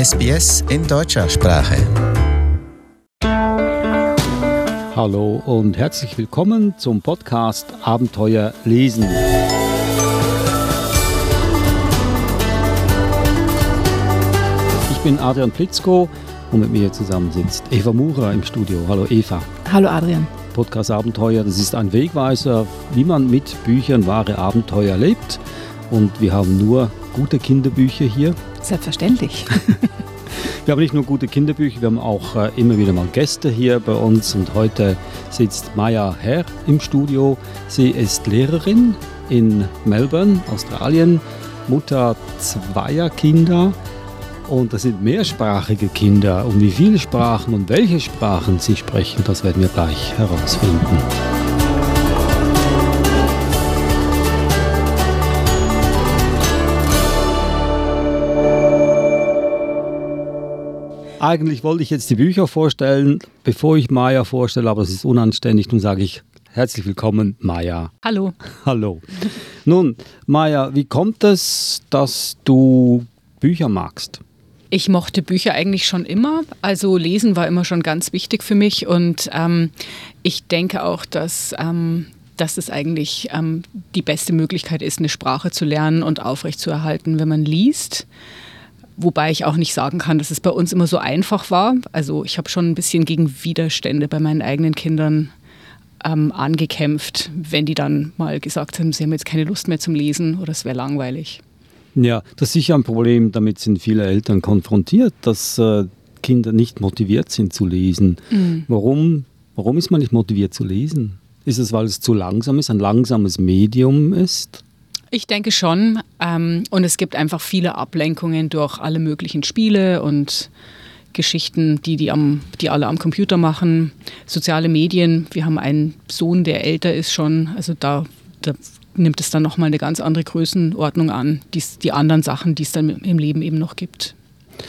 SBS in deutscher Sprache. Hallo und herzlich willkommen zum Podcast Abenteuer lesen. Ich bin Adrian Plitzko und mit mir zusammen sitzt Eva Murer im Studio. Hallo Eva. Hallo Adrian. Podcast Abenteuer, das ist ein Wegweiser, wie man mit Büchern wahre Abenteuer lebt. Und wir haben nur gute Kinderbücher hier. Selbstverständlich. wir haben nicht nur gute Kinderbücher, wir haben auch äh, immer wieder mal Gäste hier bei uns. Und heute sitzt Maya Herr im Studio. Sie ist Lehrerin in Melbourne, Australien, Mutter zweier Kinder und das sind mehrsprachige Kinder. Und wie viele Sprachen und welche Sprachen sie sprechen, das werden wir gleich herausfinden. Eigentlich wollte ich jetzt die Bücher vorstellen, bevor ich Maya vorstelle, aber es ist unanständig. Nun sage ich herzlich willkommen, Maya. Hallo. Hallo. Nun, Maya, wie kommt es, dass du Bücher magst? Ich mochte Bücher eigentlich schon immer. Also Lesen war immer schon ganz wichtig für mich. Und ähm, ich denke auch, dass, ähm, dass es eigentlich ähm, die beste Möglichkeit ist, eine Sprache zu lernen und aufrechtzuerhalten, wenn man liest. Wobei ich auch nicht sagen kann, dass es bei uns immer so einfach war. Also ich habe schon ein bisschen gegen Widerstände bei meinen eigenen Kindern ähm, angekämpft, wenn die dann mal gesagt haben, sie haben jetzt keine Lust mehr zum Lesen oder es wäre langweilig. Ja, das ist sicher ein Problem, damit sind viele Eltern konfrontiert, dass äh, Kinder nicht motiviert sind zu lesen. Mhm. Warum, warum ist man nicht motiviert zu lesen? Ist es, weil es zu langsam ist, ein langsames Medium ist? Ich denke schon. Ähm, und es gibt einfach viele Ablenkungen durch alle möglichen Spiele und Geschichten, die, die, am, die alle am Computer machen. Soziale Medien. Wir haben einen Sohn, der älter ist schon. Also da, da nimmt es dann nochmal eine ganz andere Größenordnung an, die, anderen Sachen, die es dann im Leben eben noch gibt.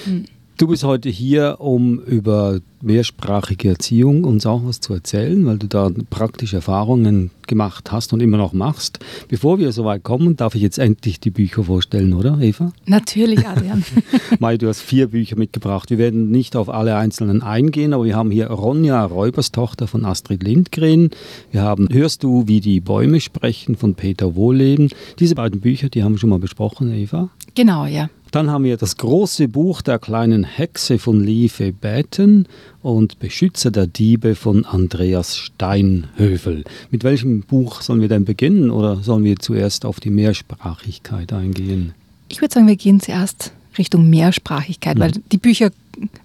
Hm. Du bist heute hier, um über mehrsprachige Erziehung uns auch was zu erzählen, weil du da praktische Erfahrungen gemacht hast und immer noch machst. Bevor wir so weit kommen, darf ich jetzt endlich die Bücher vorstellen, oder Eva? Natürlich, Adrian. Mai, du hast vier Bücher mitgebracht. Wir werden nicht auf alle einzelnen eingehen, aber wir haben hier Ronja Räuberstochter von Astrid Lindgren. Wir haben Hörst du, wie die Bäume sprechen von Peter Wohleben. Diese beiden Bücher, die haben wir schon mal besprochen, Eva. Genau, ja. Dann haben wir das große Buch der kleinen Hexe von Lieve Bäten und Beschützer der Diebe von Andreas Steinhövel. Mit welchem Buch sollen wir denn beginnen oder sollen wir zuerst auf die Mehrsprachigkeit eingehen? Ich würde sagen, wir gehen zuerst Richtung Mehrsprachigkeit, mhm. weil die Bücher,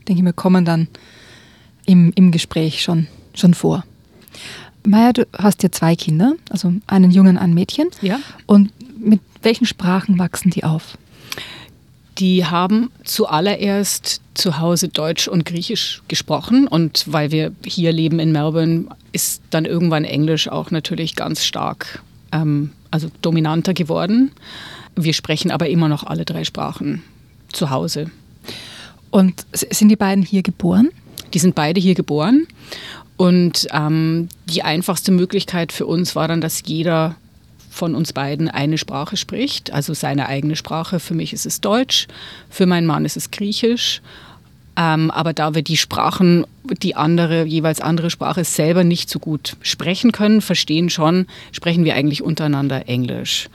denke ich mir, kommen dann im, im Gespräch schon, schon vor. Maja, du hast ja zwei Kinder, also einen Jungen, ein Mädchen. Ja. Und mit welchen Sprachen wachsen die auf? Die haben zuallererst zu Hause Deutsch und Griechisch gesprochen und weil wir hier leben in Melbourne, ist dann irgendwann Englisch auch natürlich ganz stark, ähm, also dominanter geworden. Wir sprechen aber immer noch alle drei Sprachen zu Hause. Und sind die beiden hier geboren? Die sind beide hier geboren. Und ähm, die einfachste Möglichkeit für uns war dann, dass jeder von uns beiden eine Sprache spricht, also seine eigene Sprache. Für mich ist es Deutsch, für meinen Mann ist es Griechisch. Ähm, aber da wir die Sprachen, die andere, jeweils andere Sprache selber nicht so gut sprechen können, verstehen schon, sprechen wir eigentlich untereinander Englisch.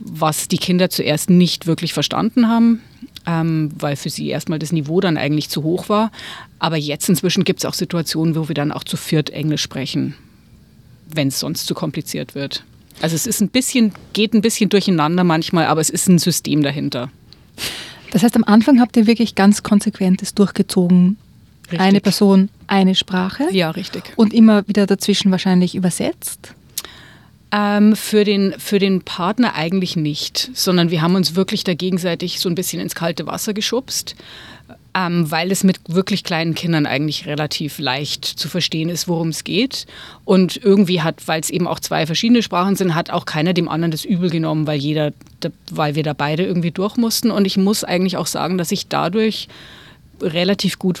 Was die Kinder zuerst nicht wirklich verstanden haben, ähm, weil für sie erstmal das Niveau dann eigentlich zu hoch war. Aber jetzt inzwischen gibt es auch Situationen, wo wir dann auch zu viert Englisch sprechen, wenn es sonst zu kompliziert wird. Also es ist ein bisschen, geht ein bisschen durcheinander manchmal, aber es ist ein System dahinter. Das heißt, am Anfang habt ihr wirklich ganz konsequent es durchgezogen. Richtig. Eine Person, eine Sprache. Ja, richtig. Und immer wieder dazwischen wahrscheinlich übersetzt. Ähm, für, den, für den Partner eigentlich nicht, sondern wir haben uns wirklich da gegenseitig so ein bisschen ins kalte Wasser geschubst ähm, weil es mit wirklich kleinen Kindern eigentlich relativ leicht zu verstehen ist, worum es geht. Und irgendwie hat, weil es eben auch zwei verschiedene Sprachen sind, hat auch keiner dem anderen das übel genommen, weil jeder, weil wir da beide irgendwie durch mussten. Und ich muss eigentlich auch sagen, dass ich dadurch relativ gut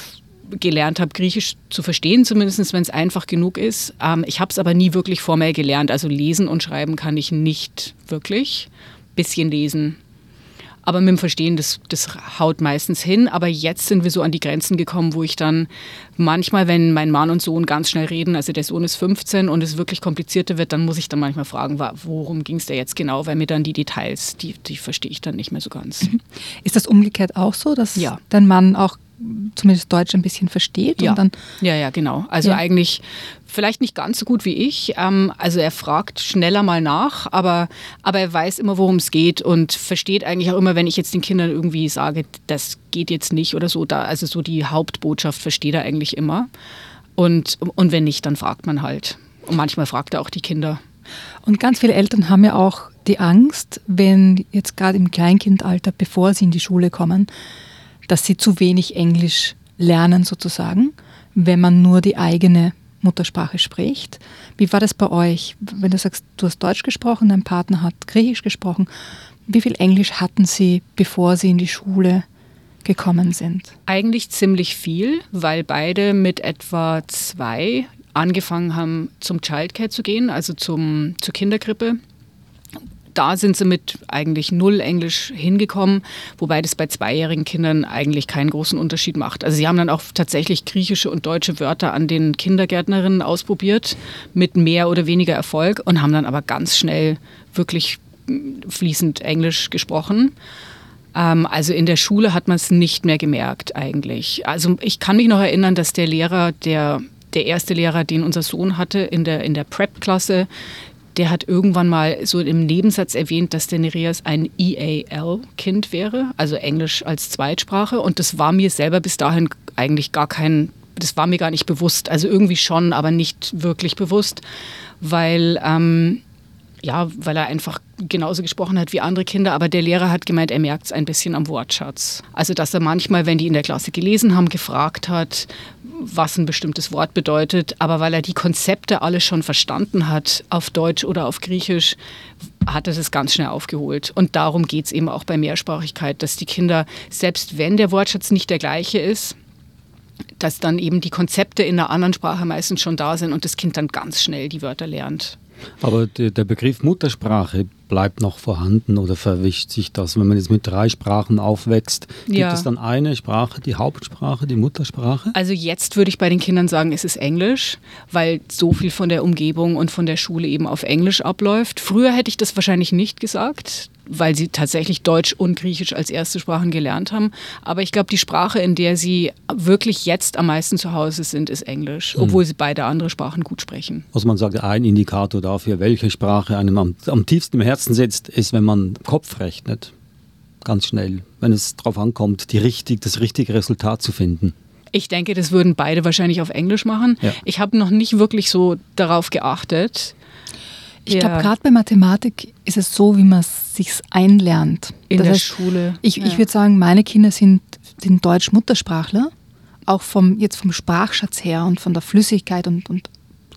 gelernt habe, Griechisch zu verstehen, zumindest wenn es einfach genug ist. Ähm, ich habe es aber nie wirklich formell gelernt. Also lesen und schreiben kann ich nicht wirklich. Bisschen lesen Aber mit dem Verstehen, das, das haut meistens hin. Aber jetzt sind wir so an die Grenzen gekommen, wo ich dann manchmal, wenn mein Mann und Sohn ganz schnell reden, also der Sohn ist 15 und es wirklich komplizierter wird, dann muss ich dann manchmal fragen, worum ging es da jetzt genau, weil mir dann die Details, die, die verstehe ich dann nicht mehr so ganz. Ist das umgekehrt auch so, dass ja. dein Mann auch zumindest Deutsch ein bisschen versteht. Ja, und dann ja, ja, genau. Also ja. eigentlich vielleicht nicht ganz so gut wie ich. Ähm, also er fragt schneller mal nach, aber, aber er weiß immer, worum es geht und versteht eigentlich auch immer, wenn ich jetzt den Kindern irgendwie sage, das geht jetzt nicht oder so. Da, also so die Hauptbotschaft versteht er eigentlich immer. Und, und wenn nicht, dann fragt man halt. Und manchmal fragt er auch die Kinder. Und ganz viele Eltern haben ja auch die Angst, wenn jetzt gerade im Kleinkindalter, bevor sie in die Schule kommen, dass sie zu wenig Englisch lernen sozusagen, wenn man nur die eigene Muttersprache spricht. Wie war das bei euch? Wenn du sagst, du hast Deutsch gesprochen, dein Partner hat Griechisch gesprochen, wie viel Englisch hatten sie, bevor sie in die Schule gekommen sind? Eigentlich ziemlich viel, weil beide mit etwa zwei angefangen haben, zum Childcare zu gehen, also zum, zur Kinderkrippe da sind sie mit eigentlich null Englisch hingekommen, wobei das bei zweijährigen Kindern eigentlich keinen großen Unterschied macht. Also sie haben dann auch tatsächlich griechische und deutsche Wörter an den Kindergärtnerinnen ausprobiert, mit mehr oder weniger Erfolg und haben dann aber ganz schnell wirklich fließend Englisch gesprochen. Ähm, also in der Schule hat man es nicht mehr gemerkt eigentlich. Also ich kann mich noch erinnern, dass der Lehrer, der der erste Lehrer, den unser Sohn hatte in der, in der Prep-Klasse, der hat irgendwann mal so im Nebensatz erwähnt, dass der Nereas ein EAL-Kind wäre, also Englisch als Zweitsprache. Und das war mir selber bis dahin eigentlich gar kein, das war mir gar nicht bewusst. Also irgendwie schon, aber nicht wirklich bewusst, weil, ähm, ja, weil er einfach genauso gesprochen hat wie andere Kinder. Aber der Lehrer hat gemeint, er merkt es ein bisschen am Wortschatz. Also, dass er manchmal, wenn die in der Klasse gelesen haben, gefragt hat, was ein bestimmtes Wort bedeutet, aber weil er die Konzepte alle schon verstanden hat, auf Deutsch oder auf Griechisch, hat er das ganz schnell aufgeholt. Und darum geht es eben auch bei Mehrsprachigkeit, dass die Kinder, selbst wenn der Wortschatz nicht der gleiche ist, dass dann eben die Konzepte in einer anderen Sprache meistens schon da sind und das Kind dann ganz schnell die Wörter lernt. Aber der Begriff Muttersprache bleibt noch vorhanden oder verwischt sich das? Wenn man jetzt mit drei Sprachen aufwächst, gibt ja. es dann eine Sprache, die Hauptsprache, die Muttersprache? Also jetzt würde ich bei den Kindern sagen, es ist Englisch, weil so viel von der Umgebung und von der Schule eben auf Englisch abläuft. Früher hätte ich das wahrscheinlich nicht gesagt weil sie tatsächlich Deutsch und Griechisch als erste Sprachen gelernt haben. Aber ich glaube, die Sprache, in der sie wirklich jetzt am meisten zu Hause sind, ist Englisch, mhm. obwohl sie beide andere Sprachen gut sprechen. Also man sagt, ein Indikator dafür, welche Sprache einem am, am tiefsten im Herzen sitzt, ist, wenn man Kopf rechnet. Ganz schnell, wenn es darauf ankommt, die richtig, das richtige Resultat zu finden. Ich denke, das würden beide wahrscheinlich auf Englisch machen. Ja. Ich habe noch nicht wirklich so darauf geachtet. Ich ja. glaube, gerade bei Mathematik ist es so, wie man es sich einlernt. In das der heißt, Schule. Ich, ja. ich würde sagen, meine Kinder sind, sind Deutsch-Muttersprachler, auch vom, jetzt vom Sprachschatz her und von der Flüssigkeit und, und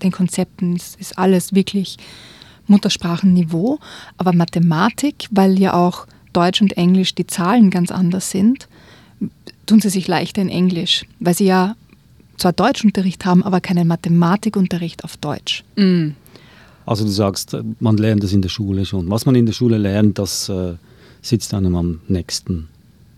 den Konzepten ist, ist alles wirklich Muttersprachenniveau. Aber Mathematik, weil ja auch Deutsch und Englisch die Zahlen ganz anders sind, tun sie sich leichter in Englisch, weil sie ja zwar Deutschunterricht haben, aber keinen Mathematikunterricht auf Deutsch. Mm. Also du sagst, man lernt das in der Schule schon. Was man in der Schule lernt, das äh, sitzt einem am nächsten.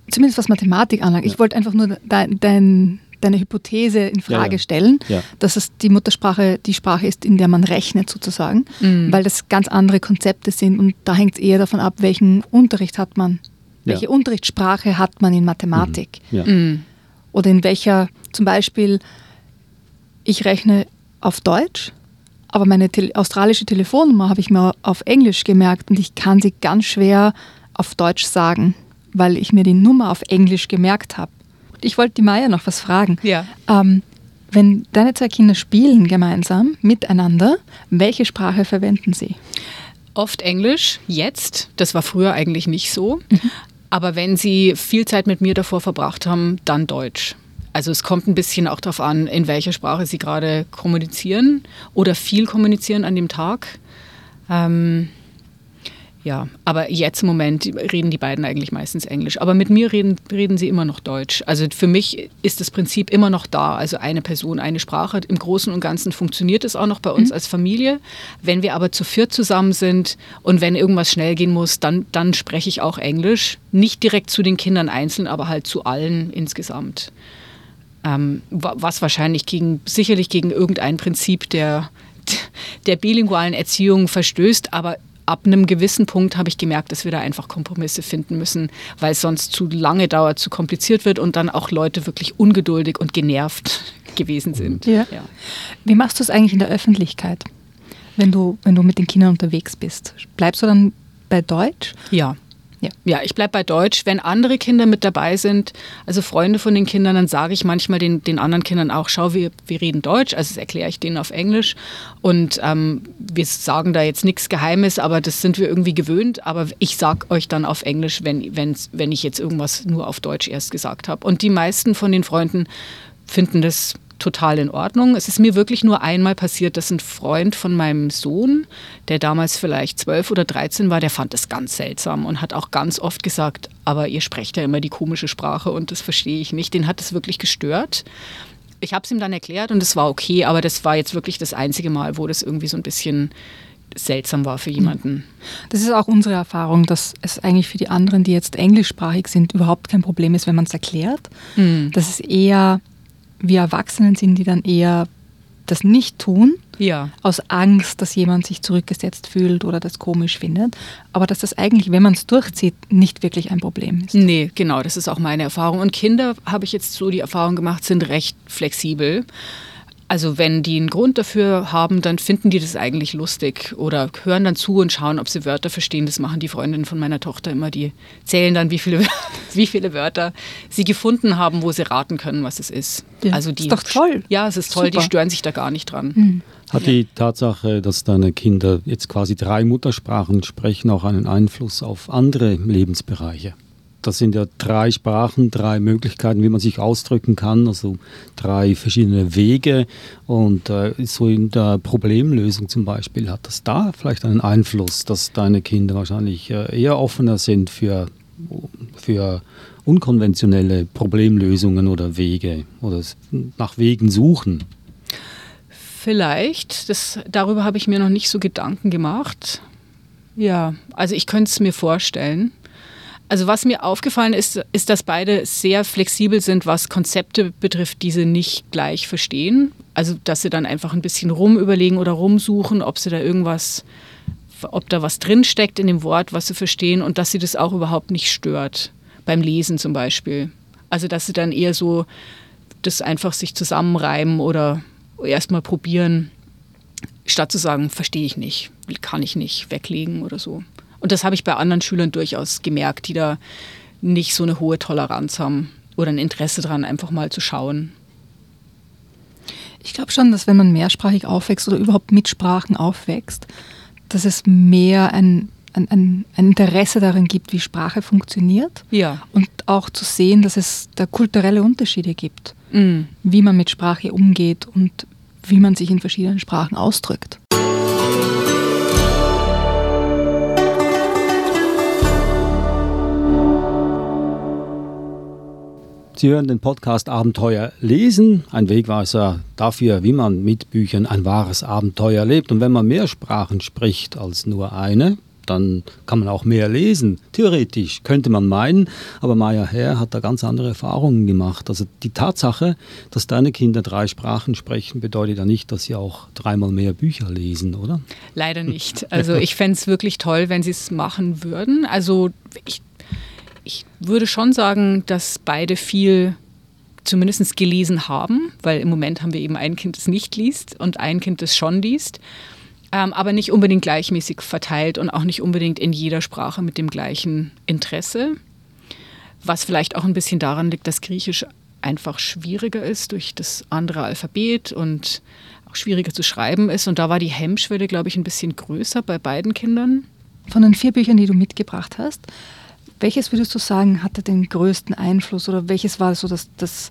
Zumindest was Mathematik anlangt. Ja. Ich wollte einfach nur dein, dein, deine Hypothese in Frage ja, ja. stellen, dass es die Muttersprache die Sprache ist, in der man rechnet sozusagen, mhm. weil das ganz andere Konzepte sind und da hängt es eher davon ab, welchen Unterricht hat man, welche Unterrichtssprache hat man in Mathematik mhm. Mhm. oder in welcher zum Beispiel ich rechne auf Deutsch aber meine Te australische Telefonnummer habe ich mir auf Englisch gemerkt und ich kann sie ganz schwer auf Deutsch sagen, weil ich mir die Nummer auf Englisch gemerkt habe. Ich wollte die Maya noch was fragen. Ja. Ähm, wenn deine zwei Kinder spielen gemeinsam miteinander, welche Sprache verwenden sie? Oft Englisch, jetzt. Das war früher eigentlich nicht so. Mhm. Aber wenn sie viel Zeit mit mir davor verbracht haben, dann Deutsch. Also es kommt ein bisschen auch darauf an, in welcher Sprache Sie gerade kommunizieren oder viel kommunizieren an dem Tag. Ähm, Ja, aber jetzt im Moment reden die beiden eigentlich meistens Englisch. Aber mit mir reden, reden sie immer noch Deutsch. Also für mich ist das Prinzip immer noch da. Also eine Person, eine Sprache. Im Großen und Ganzen funktioniert es auch noch bei uns mhm. als Familie. Wenn wir aber zu viert zusammen sind und wenn irgendwas schnell gehen muss, dann, dann spreche ich auch Englisch. Nicht direkt zu den Kindern einzeln, aber halt zu allen insgesamt. Ähm, was wahrscheinlich gegen, sicherlich gegen irgendein Prinzip der, der bilingualen Erziehung verstößt, aber ab einem gewissen Punkt habe ich gemerkt, dass wir da einfach Kompromisse finden müssen, weil es sonst zu lange dauert, zu kompliziert wird und dann auch Leute wirklich ungeduldig und genervt gewesen sind. Ja. ja. Wie machst du es eigentlich in der Öffentlichkeit, wenn du, wenn du mit den Kindern unterwegs bist? Bleibst du dann bei Deutsch? Ja. Ja, ja ich bleibe bei Deutsch. Wenn andere Kinder mit dabei sind, also Freunde von den Kindern, dann sage ich manchmal den, den anderen Kindern auch, schau, wir, wir reden Deutsch, also das erkläre ich denen auf Englisch. Und ähm, wir sagen da jetzt nichts Geheimes, aber das sind wir irgendwie gewöhnt. Aber ich sage euch dann auf Englisch, wenn, wenn ich jetzt irgendwas nur auf Deutsch erst gesagt habe. Und die meisten von den Freunden finden das total in Ordnung. Es ist mir wirklich nur einmal passiert, dass ein Freund von meinem Sohn, der damals vielleicht zwölf oder dreizehn war, der fand das ganz seltsam und hat auch ganz oft gesagt, aber ihr sprecht ja immer die komische Sprache und das verstehe ich nicht. Den hat es wirklich gestört. Ich habe es ihm dann erklärt und es war okay, aber das war jetzt wirklich das einzige Mal, wo das irgendwie so ein bisschen seltsam war für jemanden. Das ist auch unsere Erfahrung, dass es eigentlich für die anderen, die jetzt englischsprachig sind, überhaupt kein Problem ist, wenn man es erklärt. Mhm. Das ist eher wir Erwachsenen sind, die dann eher das nicht tun, ja. aus Angst, dass jemand sich zurückgesetzt fühlt oder das komisch findet. Aber dass das eigentlich, wenn man es durchzieht, nicht wirklich ein Problem ist. Nee, genau, das ist auch meine Erfahrung. Und Kinder, habe ich jetzt so die Erfahrung gemacht, sind recht flexibel. Also wenn die einen Grund dafür haben, dann finden die das eigentlich lustig oder hören dann zu und schauen, ob sie Wörter verstehen. Das machen die Freundinnen von meiner Tochter immer. Die zählen dann, wie viele, wie viele Wörter sie gefunden haben, wo sie raten können, was es ist. Ja, also die, ist doch toll. Ja, es ist toll. Super. Die stören sich da gar nicht dran. Mhm. Hat die Tatsache, dass deine Kinder jetzt quasi drei Muttersprachen sprechen, auch einen Einfluss auf andere Lebensbereiche? Das sind ja drei Sprachen, drei Möglichkeiten, wie man sich ausdrücken kann, also drei verschiedene Wege. Und äh, so in der Problemlösung zum Beispiel hat das da vielleicht einen Einfluss, dass deine Kinder wahrscheinlich äh, eher offener sind für, für unkonventionelle Problemlösungen oder Wege oder nach Wegen suchen. Vielleicht, das, darüber habe ich mir noch nicht so Gedanken gemacht. Ja, also ich könnte es mir vorstellen. Also was mir aufgefallen ist, ist, dass beide sehr flexibel sind, was Konzepte betrifft, die sie nicht gleich verstehen. Also dass sie dann einfach ein bisschen rumüberlegen oder rumsuchen, ob sie da irgendwas, ob da was drinsteckt in dem Wort, was sie verstehen und dass sie das auch überhaupt nicht stört. Beim Lesen zum Beispiel. Also dass sie dann eher so das einfach sich zusammenreimen oder erstmal probieren, statt zu sagen, verstehe ich nicht, kann ich nicht weglegen oder so. Und das habe ich bei anderen Schülern durchaus gemerkt, die da nicht so eine hohe Toleranz haben oder ein Interesse daran, einfach mal zu schauen. Ich glaube schon, dass wenn man mehrsprachig aufwächst oder überhaupt mit Sprachen aufwächst, dass es mehr ein, ein, ein, Interesse darin gibt, wie Sprache funktioniert. Ja. Und auch zu sehen, dass es da kulturelle Unterschiede gibt, mm. wie man mit Sprache umgeht und wie man sich in verschiedenen Sprachen ausdrückt. Sie hören den Podcast Abenteuer lesen, ein Wegweiser dafür, wie man mit Büchern ein wahres Abenteuer lebt. Und wenn man mehr Sprachen spricht als nur eine, dann kann man auch mehr lesen. Theoretisch könnte man meinen, aber Maya Herr hat da ganz andere Erfahrungen gemacht. Also die Tatsache, dass deine Kinder drei Sprachen sprechen, bedeutet ja nicht, dass sie auch dreimal mehr Bücher lesen, oder? Leider nicht. Also ich fände es wirklich toll, wenn sie es machen würden. Also ich ich würde schon sagen, dass beide viel zumindest gelesen haben, weil im Moment haben wir eben ein Kind, das nicht liest und ein Kind, das schon liest, ähm, aber nicht unbedingt gleichmäßig verteilt und auch nicht unbedingt in jeder Sprache mit dem gleichen Interesse. Was vielleicht auch ein bisschen daran liegt, dass Griechisch einfach schwieriger ist durch das andere Alphabet und auch schwieriger zu schreiben ist. Und da war die Hemmschwelle, glaube ich, ein bisschen größer bei beiden Kindern. Von den vier Büchern, die du mitgebracht hast, welches würdest du sagen, hatte den größten Einfluss oder welches war so das, das,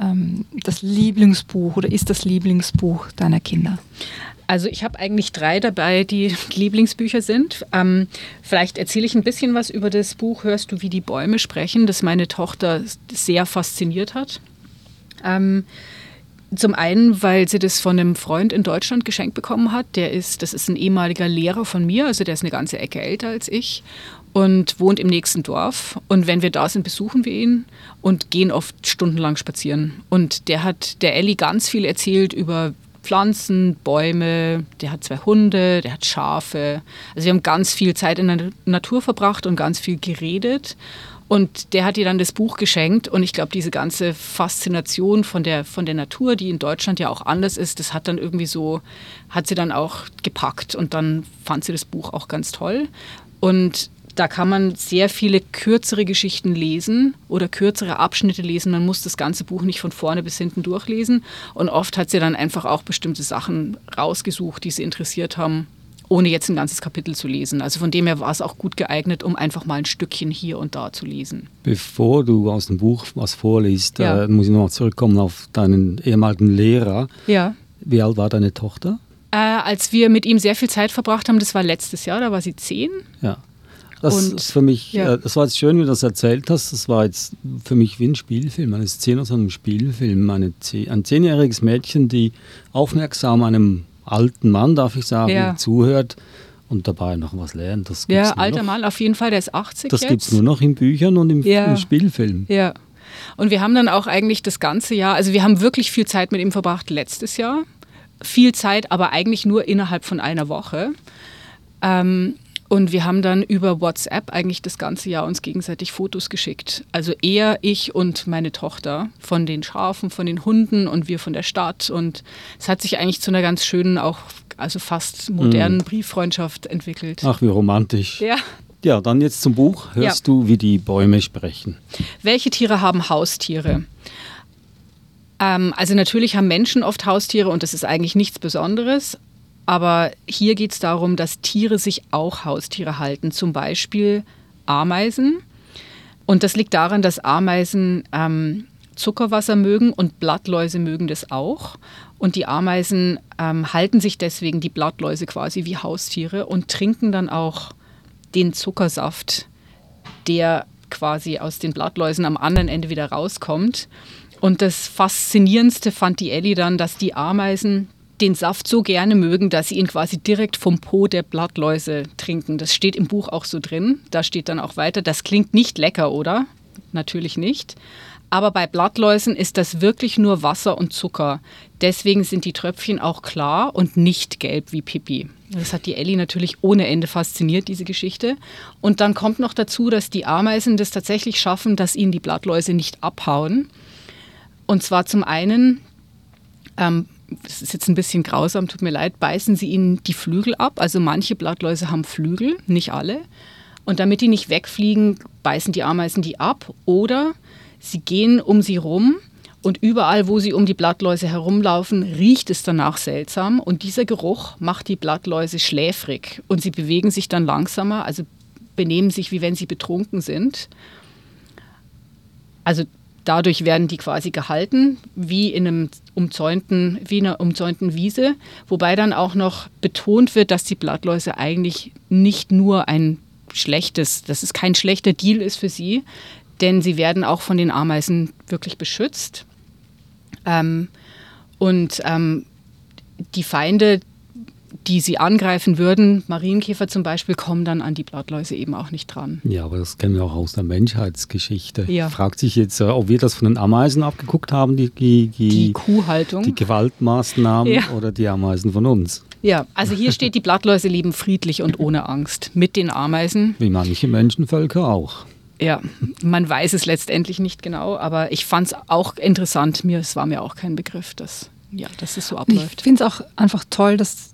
ähm, das Lieblingsbuch oder ist das Lieblingsbuch deiner Kinder? Also ich habe eigentlich drei dabei, die Lieblingsbücher sind. Ähm, vielleicht erzähle ich ein bisschen was über das Buch Hörst du, wie die Bäume sprechen, das meine Tochter sehr fasziniert hat. Ähm, zum einen, weil sie das von einem Freund in Deutschland geschenkt bekommen hat. Der ist, das ist ein ehemaliger Lehrer von mir, also der ist eine ganze Ecke älter als ich und wohnt im nächsten Dorf. Und wenn wir da sind, besuchen wir ihn und gehen oft stundenlang spazieren. Und der hat der Ellie ganz viel erzählt über Pflanzen, Bäume, der hat zwei Hunde, der hat Schafe. Also wir haben ganz viel Zeit in der Natur verbracht und ganz viel geredet. Und der hat ihr dann das Buch geschenkt und ich glaube, diese ganze Faszination von der, von der Natur, die in Deutschland ja auch anders ist, das hat dann irgendwie so, hat sie dann auch gepackt und dann fand sie das Buch auch ganz toll. Und da kann man sehr viele kürzere Geschichten lesen oder kürzere Abschnitte lesen. Man muss das ganze Buch nicht von vorne bis hinten durchlesen. Und oft hat sie dann einfach auch bestimmte Sachen rausgesucht, die sie interessiert haben, ohne jetzt ein ganzes Kapitel zu lesen. Also von dem her war es auch gut geeignet, um einfach mal ein Stückchen hier und da zu lesen. Bevor du aus dem Buch was vorliest, ja. äh, muss ich noch zurückkommen auf deinen ehemaligen Lehrer. Ja. Wie alt war deine Tochter? Äh, als wir mit ihm sehr viel Zeit verbracht haben, das war letztes Jahr, da war sie zehn. Ja. Das und, ist für mich, ja. äh, das war jetzt schön, wie du das erzählt hast. Das war jetzt für mich wie ein Spielfilm, eine Szene aus einem Spielfilm. Eine, ein zehnjähriges Mädchen, die aufmerksam einem alten Mann, darf ich sagen, ja. zuhört und dabei noch was lernt. Das ja, alter noch. Mann, auf jeden Fall, der ist 80 Das gibt es nur noch in Büchern und im, ja. im Spielfilm. Ja. Und wir haben dann auch eigentlich das ganze Jahr, also wir haben wirklich viel Zeit mit ihm verbracht letztes Jahr. Viel Zeit, aber eigentlich nur innerhalb von einer Woche. Ähm, und wir haben dann über WhatsApp eigentlich das ganze Jahr uns gegenseitig Fotos geschickt. Also er, ich und meine Tochter von den Schafen, von den Hunden und wir von der Stadt. Und es hat sich eigentlich zu einer ganz schönen, auch also fast modernen mhm. Brieffreundschaft entwickelt. Ach, wie romantisch. Ja. Ja, dann jetzt zum Buch. Hörst ja. du, wie die Bäume sprechen? Welche Tiere haben Haustiere? Ähm, also natürlich haben Menschen oft Haustiere und das ist eigentlich nichts Besonderes. Aber hier geht es darum, dass Tiere sich auch Haustiere halten, zum Beispiel Ameisen. Und das liegt daran, dass Ameisen ähm, Zuckerwasser mögen und Blattläuse mögen das auch. Und die Ameisen ähm, halten sich deswegen die Blattläuse quasi wie Haustiere und trinken dann auch den Zuckersaft, der quasi aus den Blattläusen am anderen Ende wieder rauskommt. Und das Faszinierendste fand die Ellie dann, dass die Ameisen den Saft so gerne mögen, dass sie ihn quasi direkt vom Po der Blattläuse trinken. Das steht im Buch auch so drin. Da steht dann auch weiter, das klingt nicht lecker, oder? Natürlich nicht. Aber bei Blattläusen ist das wirklich nur Wasser und Zucker. Deswegen sind die Tröpfchen auch klar und nicht gelb wie Pipi. Das hat die Ellie natürlich ohne Ende fasziniert, diese Geschichte. Und dann kommt noch dazu, dass die Ameisen das tatsächlich schaffen, dass ihnen die Blattläuse nicht abhauen. Und zwar zum einen ähm, das ist jetzt ein bisschen grausam, tut mir leid, beißen sie ihnen die Flügel ab. Also manche Blattläuse haben Flügel, nicht alle. Und damit die nicht wegfliegen, beißen die Ameisen die ab. Oder sie gehen um sie rum und überall, wo sie um die Blattläuse herumlaufen, riecht es danach seltsam. Und dieser Geruch macht die Blattläuse schläfrig. Und sie bewegen sich dann langsamer, also benehmen sich, wie wenn sie betrunken sind. Also Dadurch werden die quasi gehalten, wie in einem umzäunten, wie in einer umzäunten Wiese, wobei dann auch noch betont wird, dass die Blattläuse eigentlich nicht nur ein schlechtes, dass es kein schlechter Deal ist für sie, denn sie werden auch von den Ameisen wirklich beschützt. Ähm, und ähm, die Feinde, die sie angreifen würden, Marienkäfer zum Beispiel, kommen dann an die Blattläuse eben auch nicht dran. Ja, aber das kennen wir auch aus der Menschheitsgeschichte. Ja. Fragt sich jetzt, äh, ob wir das von den Ameisen abgeguckt haben, die, die, die Kuhhaltung, die Gewaltmaßnahmen ja. oder die Ameisen von uns. Ja, also hier steht, die Blattläuse leben friedlich und ohne Angst mit den Ameisen. Wie manche Menschenvölker auch. Ja, man weiß es letztendlich nicht genau, aber ich fand es auch interessant. Mir, es war mir auch kein Begriff, dass, ja, dass es so abläuft. Ich finde es auch einfach toll, dass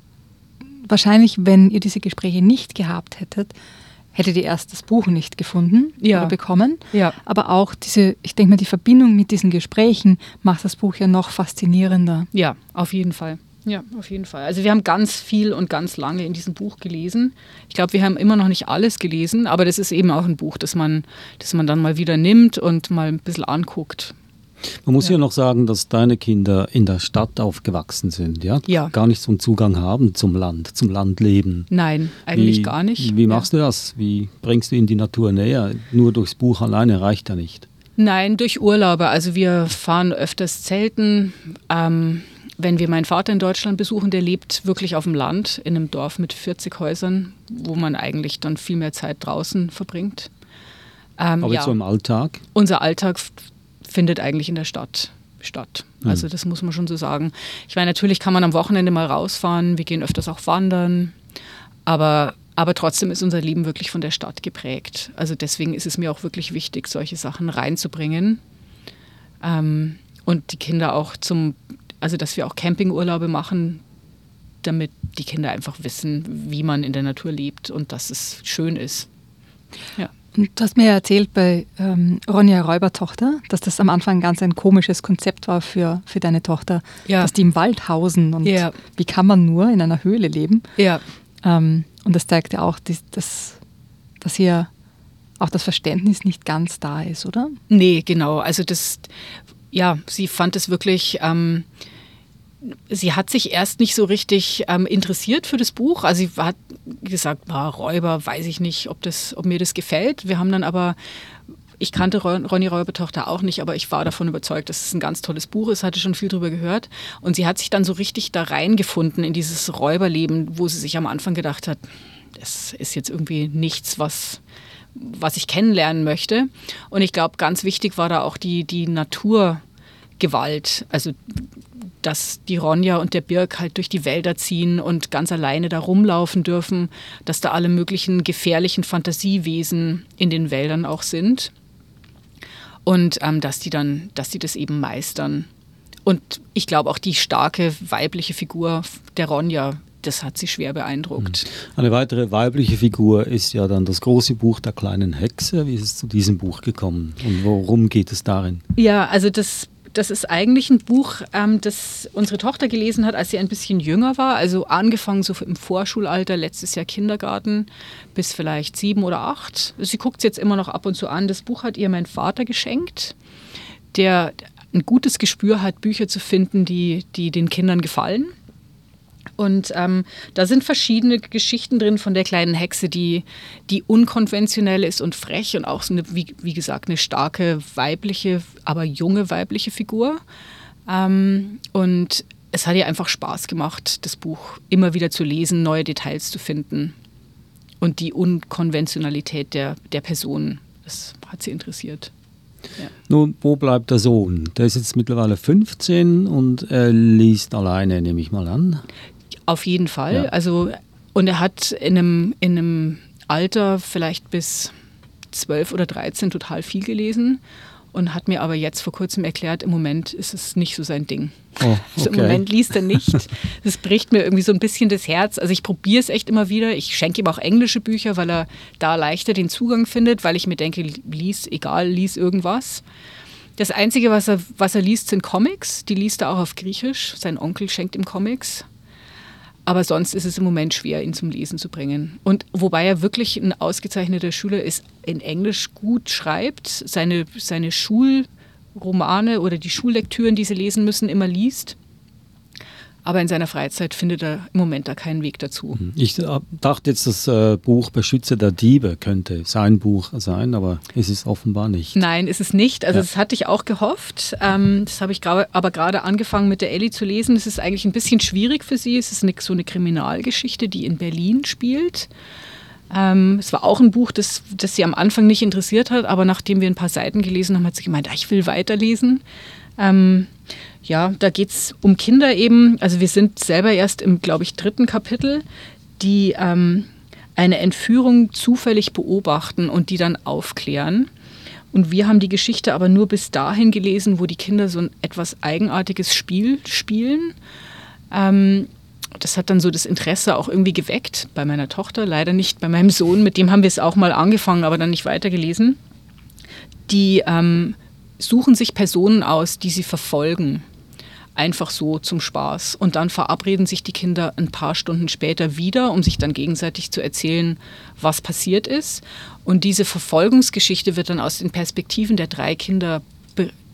wahrscheinlich, wenn ihr diese Gespräche nicht gehabt hättet, hättet ihr erst das Buch nicht gefunden ja. oder bekommen. Ja. Aber auch diese, ich denke mal, die Verbindung mit diesen Gesprächen macht das Buch ja noch faszinierender. Ja, auf jeden Fall. Ja, auf jeden Fall. Also wir haben ganz viel und ganz lange in diesem Buch gelesen. Ich glaube, wir haben immer noch nicht alles gelesen, aber das ist eben auch ein Buch, das man, das man dann mal wieder nimmt und mal ein bisschen anguckt. Man muss ja. ja noch sagen, dass deine Kinder in der Stadt aufgewachsen sind, ja? Ja. Gar nicht so einen Zugang haben zum Land, zum Landleben. Nein, eigentlich wie, gar nicht. Wie machst ja. du das? Wie bringst du ihnen die Natur näher? Nur durchs Buch alleine reicht ja nicht. Nein, durch Urlaube. Also wir fahren öfters Zelten. Ähm, wenn wir meinen Vater in Deutschland besuchen, der lebt wirklich auf dem Land, in einem Dorf mit 40 Häusern, wo man eigentlich dann viel mehr Zeit draußen verbringt. Ähm, Aber ja, so im Alltag? Unser Alltag findet eigentlich in der Stadt statt. Mhm. Also das muss man schon so sagen. Ich meine, natürlich kann man am Wochenende mal rausfahren, wir gehen öfters auch wandern, aber, aber trotzdem ist unser Leben wirklich von der Stadt geprägt. Also deswegen ist es mir auch wirklich wichtig, solche Sachen reinzubringen ähm, und die Kinder auch zum, also dass wir auch Campingurlaube machen, damit die Kinder einfach wissen, wie man in der Natur lebt und dass es schön ist. Ja. Du hast mir erzählt bei ähm, Ronja Räubertochter, dass das am Anfang ganz ein komisches Konzept war für, für deine Tochter, ja. dass die im Wald hausen und ja. wie kann man nur in einer Höhle leben. Ja. Ähm, und das zeigt ja auch, dass, dass, dass hier auch das Verständnis nicht ganz da ist, oder? Nee, genau. Also das, ja, sie fand es wirklich... Ähm, sie hat sich erst nicht so richtig ähm, interessiert für das Buch. Also sie hat gesagt, ah, Räuber, weiß ich nicht, ob, das, ob mir das gefällt. Wir haben dann aber, ich kannte Ronny Räubertochter auch nicht, aber ich war davon überzeugt, dass es ein ganz tolles Buch ist, hatte schon viel darüber gehört. Und sie hat sich dann so richtig da reingefunden in dieses Räuberleben, wo sie sich am Anfang gedacht hat, das ist jetzt irgendwie nichts, was was ich kennenlernen möchte. Und ich glaube, ganz wichtig war da auch die, die Naturgewalt. Also dass die Ronja und der Birk halt durch die Wälder ziehen und ganz alleine da rumlaufen dürfen, dass da alle möglichen gefährlichen Fantasiewesen in den Wäldern auch sind und ähm, dass die dann, dass die das eben meistern. Und ich glaube auch die starke weibliche Figur der Ronja, das hat sie schwer beeindruckt. Hm. Eine weitere weibliche Figur ist ja dann das große Buch der kleinen Hexe. Wie ist es zu diesem Buch gekommen und worum geht es darin? Ja, also das das ist eigentlich ein Buch, ähm, das unsere Tochter gelesen hat, als sie ein bisschen jünger war. Also angefangen so im Vorschulalter, letztes Jahr Kindergarten, bis vielleicht sieben oder acht. Sie guckt es jetzt immer noch ab und zu an. Das Buch hat ihr mein Vater geschenkt, der ein gutes Gespür hat, Bücher zu finden, die, die den Kindern gefallen. Und ähm, da sind verschiedene Geschichten drin von der kleinen Hexe, die, die unkonventionell ist und frech und auch so eine, wie, wie gesagt, eine starke weibliche, aber junge weibliche Figur. Ähm, und es hat ihr einfach Spaß gemacht, das Buch immer wieder zu lesen, neue Details zu finden und die Unkonventionalität der, der Person. Das hat sie interessiert. Ja. Nun, wo bleibt der Sohn? Der ist jetzt mittlerweile 15 und er liest alleine, nehme ich mal an. Auf jeden Fall. Ja. Also, und er hat in einem, in einem Alter vielleicht bis 12 oder 13 total viel gelesen und hat mir aber jetzt vor kurzem erklärt, im Moment ist es nicht so sein Ding. Oh, okay. also Im Moment liest er nicht. Das bricht mir irgendwie so ein bisschen das Herz. Also ich probiere es echt immer wieder. Ich schenke ihm auch englische Bücher, weil er da leichter den Zugang findet, weil ich mir denke, lies, egal, lies irgendwas. Das Einzige, was er, was er liest, sind Comics. Die liest er auch auf Griechisch. Sein Onkel schenkt ihm Comics. Aber sonst ist es im Moment schwer, ihn zum Lesen zu bringen. Und wobei er wirklich ein ausgezeichneter Schüler ist, in Englisch gut schreibt, seine, seine Schulromane oder die Schullektüren, die sie lesen müssen, immer liest. Aber in seiner Freizeit findet er im Moment da keinen Weg dazu. Mhm. Ich äh, dachte jetzt, das äh, Buch Beschützer der Diebe könnte sein Buch sein, aber ist es offenbar nicht. Nein, ist es nicht. Also ja. das hatte ich auch gehofft. Ähm, das habe ich aber gerade angefangen mit der Ellie zu lesen. Es ist eigentlich ein bisschen schwierig für sie. Es ist eine, so eine Kriminalgeschichte, die in Berlin spielt. Ähm, es war auch ein Buch, das, das sie am Anfang nicht interessiert hat, aber nachdem wir ein paar Seiten gelesen haben, hat sie gemeint, ah, ich will weiterlesen. Ähm, ja, da geht es um Kinder eben. Also wir sind selber erst im, glaube ich, dritten Kapitel, die ähm, eine Entführung zufällig beobachten und die dann aufklären. Und wir haben die Geschichte aber nur bis dahin gelesen, wo die Kinder so ein etwas eigenartiges Spiel spielen. Ähm, das hat dann so das Interesse auch irgendwie geweckt bei meiner Tochter, leider nicht bei meinem Sohn. Mit dem haben wir es auch mal angefangen, aber dann nicht weitergelesen. Die ähm, suchen sich Personen aus, die sie verfolgen einfach so zum Spaß. Und dann verabreden sich die Kinder ein paar Stunden später wieder, um sich dann gegenseitig zu erzählen, was passiert ist. Und diese Verfolgungsgeschichte wird dann aus den Perspektiven der drei Kinder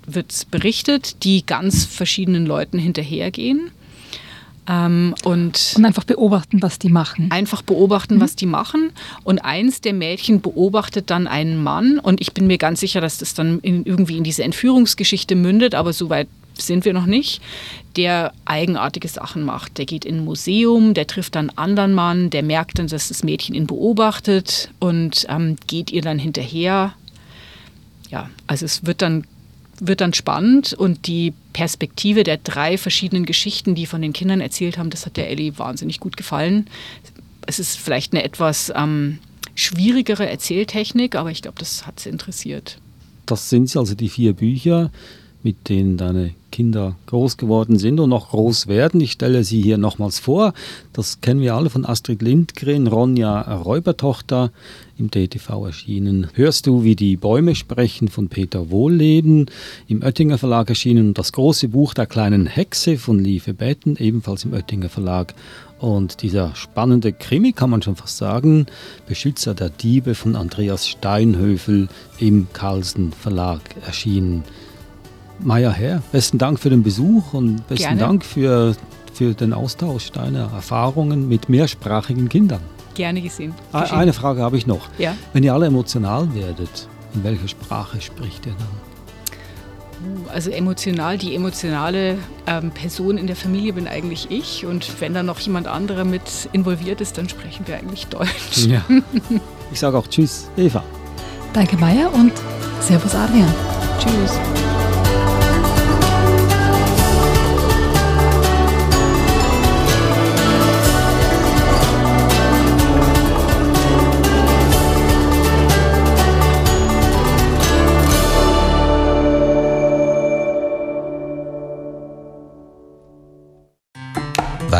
wird berichtet, die ganz verschiedenen Leuten hinterhergehen. Ähm, und, und, einfach beobachten, was die machen. Einfach beobachten, mhm. was die machen. Und eins der Mädchen beobachtet dann einen Mann. Und ich bin mir ganz sicher, dass das dann in, irgendwie in diese Entführungsgeschichte mündet, aber soweit sind wir noch nicht, der eigenartige Sachen macht. Der geht in ein Museum, der trifft dann einen anderen Mann, der merkt dann, dass das Mädchen ihn beobachtet und ähm, geht ihr dann hinterher. Ja, also es wird dann wird dann spannend und die Perspektive der drei verschiedenen Geschichten, die von den Kindern erzählt haben, das hat der Ellie wahnsinnig gut gefallen. Es ist vielleicht eine etwas ähm, schwierigere Erzähltechnik, aber ich glaube, das hat sie interessiert. Das sind also die vier Bücher mit denen deine Kinder groß geworden sind und noch groß werden. Ich stelle sie hier nochmals vor. Das kennen wir alle von Astrid Lindgren, Ronja Räubertochter, im DTV erschienen. Hörst du, wie die Bäume sprechen von Peter Wohlleben, im Oettinger Verlag erschienen das große Buch der kleinen Hexe von Lieve Betten, ebenfalls im Oettinger Verlag. Und dieser spannende Krimi, kann man schon fast sagen, Beschützer der Diebe von Andreas Steinhöfel im Carlsen Verlag erschienen. Maja Herr, besten Dank für den Besuch und besten Gerne. Dank für, für den Austausch deiner Erfahrungen mit mehrsprachigen Kindern. Gerne gesehen. Geschehen. Eine Frage habe ich noch. Ja? Wenn ihr alle emotional werdet, in welcher Sprache spricht ihr dann? Uh, also emotional, die emotionale ähm, Person in der Familie bin eigentlich ich. Und wenn da noch jemand anderer mit involviert ist, dann sprechen wir eigentlich Deutsch. Ja. Ich sage auch Tschüss, Eva. Danke, Maya, und Servus, Adrian. Tschüss.